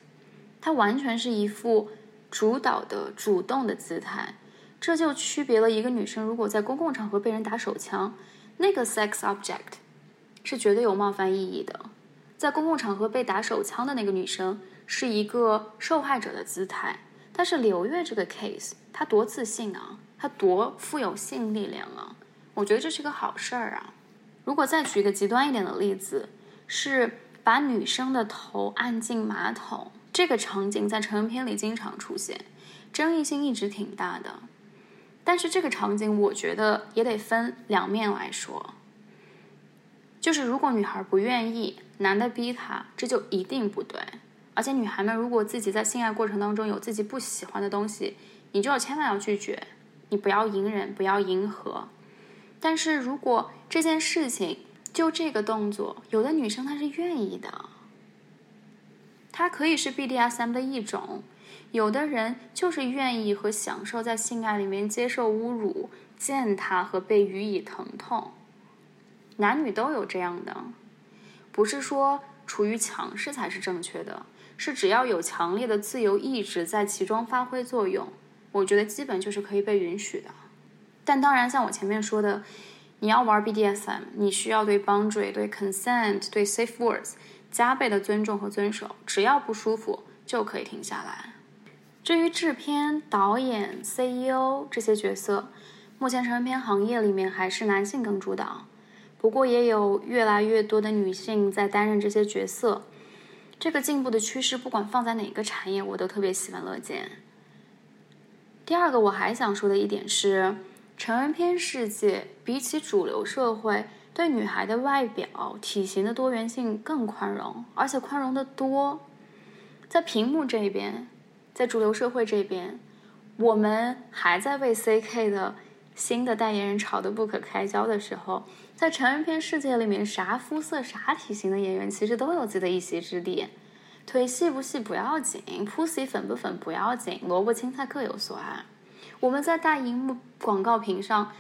她完全是一副主导的、主动的姿态，这就区别了一个女生如果在公共场合被人打手枪，那个 sex object 是绝对有冒犯意义的。在公共场合被打手枪的那个女生是一个受害者的姿态，但是刘月这个 case，她多自信啊，她多富有性力量啊，我觉得这是个好事儿啊。如果再举一个极端一点的例子，是把女生的头按进马桶。这个场景在成人片里经常出现，争议性一直挺大的。但是这个场景，我觉得也得分两面来说。就是如果女孩不愿意，男的逼她，这就一定不对。而且女孩们如果自己在性爱过程当中有自己不喜欢的东西，你就要千万要拒绝，你不要隐忍，不要迎合。但是如果这件事情就这个动作，有的女生她是愿意的。它可以是 BDSM 的一种，有的人就是愿意和享受在性爱里面接受侮辱、践踏和被予以疼痛，男女都有这样的，不是说处于强势才是正确的，是只要有强烈的自由意志在其中发挥作用，我觉得基本就是可以被允许的。但当然，像我前面说的，你要玩 BDSM，你需要对 boundary、对 consent、对 safe words。加倍的尊重和遵守，只要不舒服就可以停下来。至于制片、导演、CEO 这些角色，目前成人片行业里面还是男性更主导，不过也有越来越多的女性在担任这些角色。这个进步的趋势，不管放在哪个产业，我都特别喜闻乐见。第二个我还想说的一点是，成人片世界比起主流社会。对女孩的外表、体型的多元性更宽容，而且宽容的多。在屏幕这边，在主流社会这边，我们还在为 CK 的新的代言人吵得不可开交的时候，在成人片世界里面，啥肤色、啥体型的演员其实都有自己的一席之地。腿细不细不要紧，pussy 粉不粉不要紧，萝卜青菜各有所爱。我们在大荧幕广告屏上。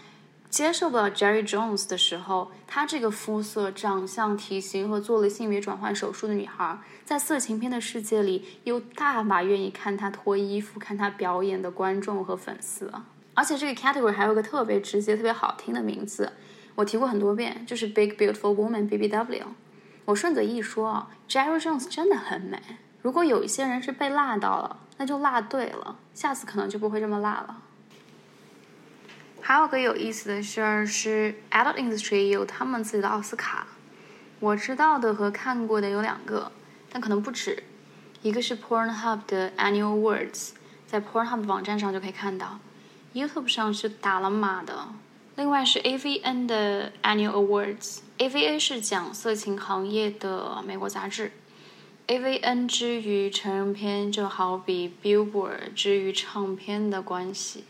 接受不了 Jerry Jones 的时候，她这个肤色、长相、体型和做了性别转换手术的女孩，在色情片的世界里，有大把愿意看她脱衣服、看她表演的观众和粉丝。而且这个 category 还有个特别直接、特别好听的名字，我提过很多遍，就是 Big Beautiful Woman BBW。我顺嘴一说啊，Jerry Jones 真的很美。如果有一些人是被辣到了，那就辣对了，下次可能就不会这么辣了。还有个有意思的事儿是，Adult Industry 有他们自己的奥斯卡。我知道的和看过的有两个，但可能不止。一个是 Pornhub 的 Annual Awards，在 Pornhub 网站上就可以看到，YouTube 上是打了码的。另外是 AVN 的 Annual Awards，AVA 是讲色情行业的美国杂志 AVN 之于成人片，就好比 Billboard 之于唱片的关系。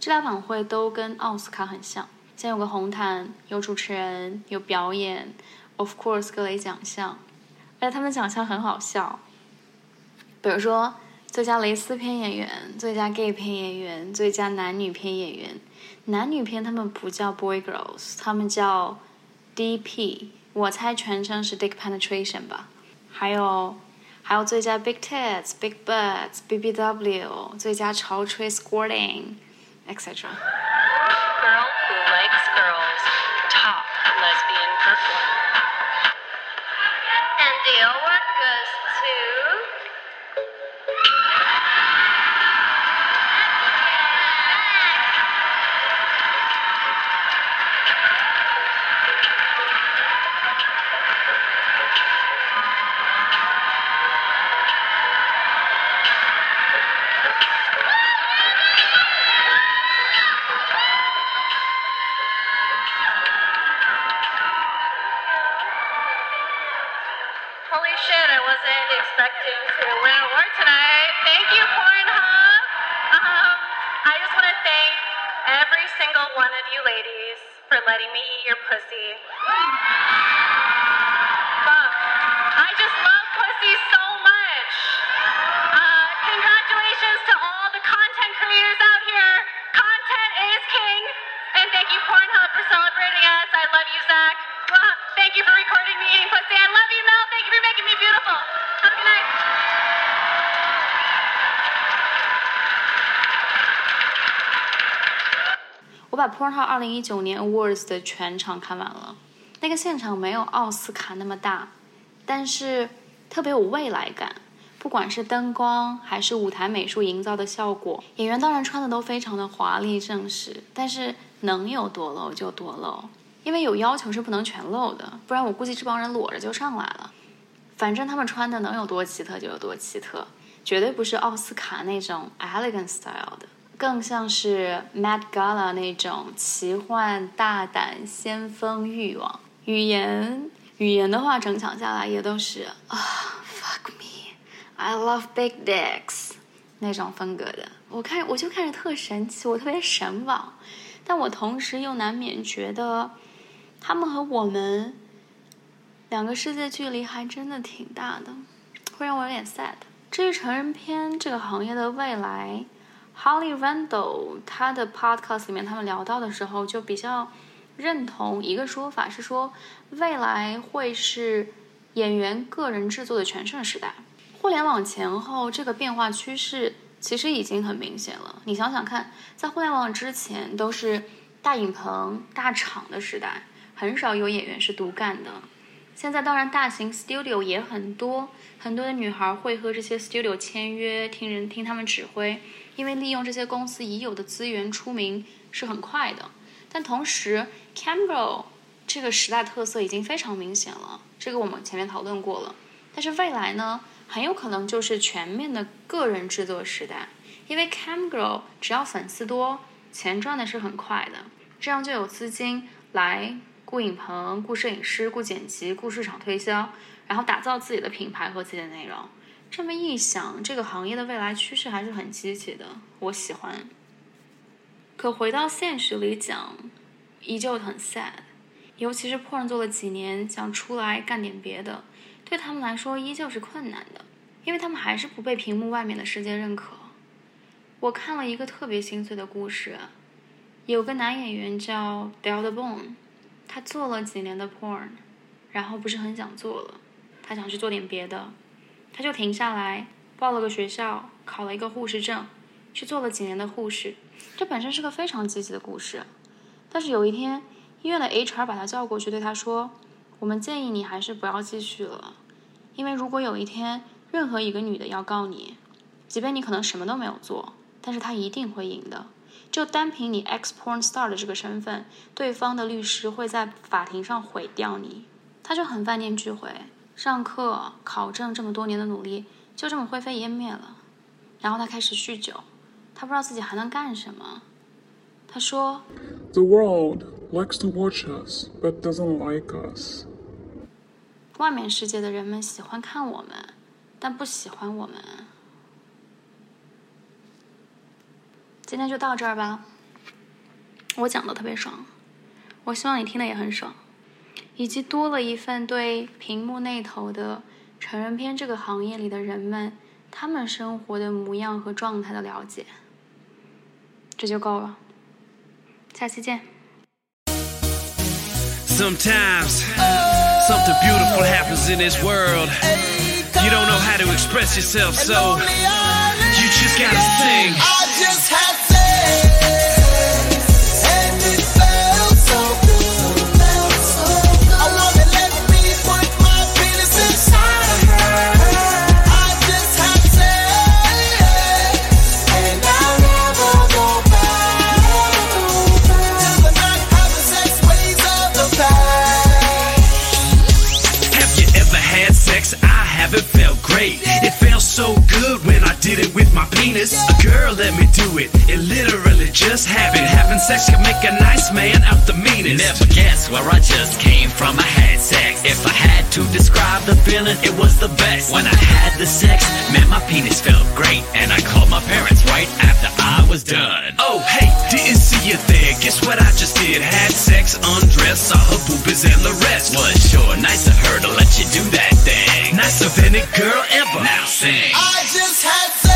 这俩晚会都跟奥斯卡很像，先有个红毯，有主持人，有表演，of course 各类奖项，而且他们奖项很好笑，比如说最佳蕾丝片演员、最佳 gay 片演员、最佳男女片演员。男女片他们不叫 boy girls，他们叫 DP，我猜全称是 dick penetration 吧。还有还有最佳 big tits、big butts、BBW，最佳潮吹 squirting。Etc. 我把 Pornhub 二零一九年 Awards 的全场看完了，那个现场没有奥斯卡那么大，但是特别有未来感。不管是灯光还是舞台美术营造的效果，演员当然穿的都非常的华丽正式，但是能有多露就多露，因为有要求是不能全露的，不然我估计这帮人裸着就上来了。反正他们穿的能有多奇特就有多奇特，绝对不是奥斯卡那种 elegant style 的，更像是 Met Gala 那种奇幻、大胆、先锋、欲望。语言语言的话，整场下来也都是啊，fuck me，I love big dicks 那种风格的。我看我就看着特神奇，我特别神往，但我同时又难免觉得他们和我们。两个世界距离还真的挺大的，会让我有点 sad。至于成人片这个行业的未来，Holly Randall 他的 podcast 里面他们聊到的时候，就比较认同一个说法，是说未来会是演员个人制作的全盛时代。互联网前后这个变化趋势其实已经很明显了。你想想看，在互联网之前都是大影棚、大厂的时代，很少有演员是独干的。现在当然，大型 studio 也很多，很多的女孩会和这些 studio 签约，听人听他们指挥，因为利用这些公司已有的资源出名是很快的。但同时，cam girl 这个时代特色已经非常明显了，这个我们前面讨论过了。但是未来呢，很有可能就是全面的个人制作时代，因为 cam girl 只要粉丝多，钱赚的是很快的，这样就有资金来。雇影棚、雇摄影师、雇剪辑、雇市场推销，然后打造自己的品牌和自己的内容。这么一想，这个行业的未来趋势还是很积极的，我喜欢。可回到现实里讲，依旧很 sad。尤其是 porn 做了几年，想出来干点别的，对他们来说依旧是困难的，因为他们还是不被屏幕外面的世界认可。我看了一个特别心碎的故事，有个男演员叫 Del Bone。他做了几年的 porn，然后不是很想做了，他想去做点别的，他就停下来，报了个学校，考了一个护士证，去做了几年的护士。这本身是个非常积极的故事，但是有一天，医院的 HR 把他叫过去，对他说：“我们建议你还是不要继续了，因为如果有一天任何一个女的要告你，即便你可能什么都没有做，但是他一定会赢的。”就单凭你 X porn star 的这个身份，对方的律师会在法庭上毁掉你。他就很万念俱灰，上课、考证这么多年的努力，就这么灰飞烟灭了。然后他开始酗酒，他不知道自己还能干什么。他说：“The world likes to watch us, but doesn't like us。”外面世界的人们喜欢看我们，但不喜欢我们。今天就到这儿吧。我讲的特别爽，我希望你听的也很爽，以及多了一份对屏幕那头的成人片这个行业里的人们，他们生活的模样和状态的了解，这就够了。下期见。Sometimes something beautiful happens in this world. You don't know how to express yourself, so you just gotta sing. It penis. A girl let me do it. It literally just happened. Having sex can make a nice man out the meanest. Never guess where I just came from. I had sex. If I had to describe the feeling, it was the best. When I had the sex, man, my penis felt great. And I called my parents right after I was done. Oh, hey, didn't see you there. Guess what I just did? Had sex, undressed, saw her boobies and the rest. Was sure nice of her to let you do that thing. Nicer than any girl ever. Now sing. I just had sex,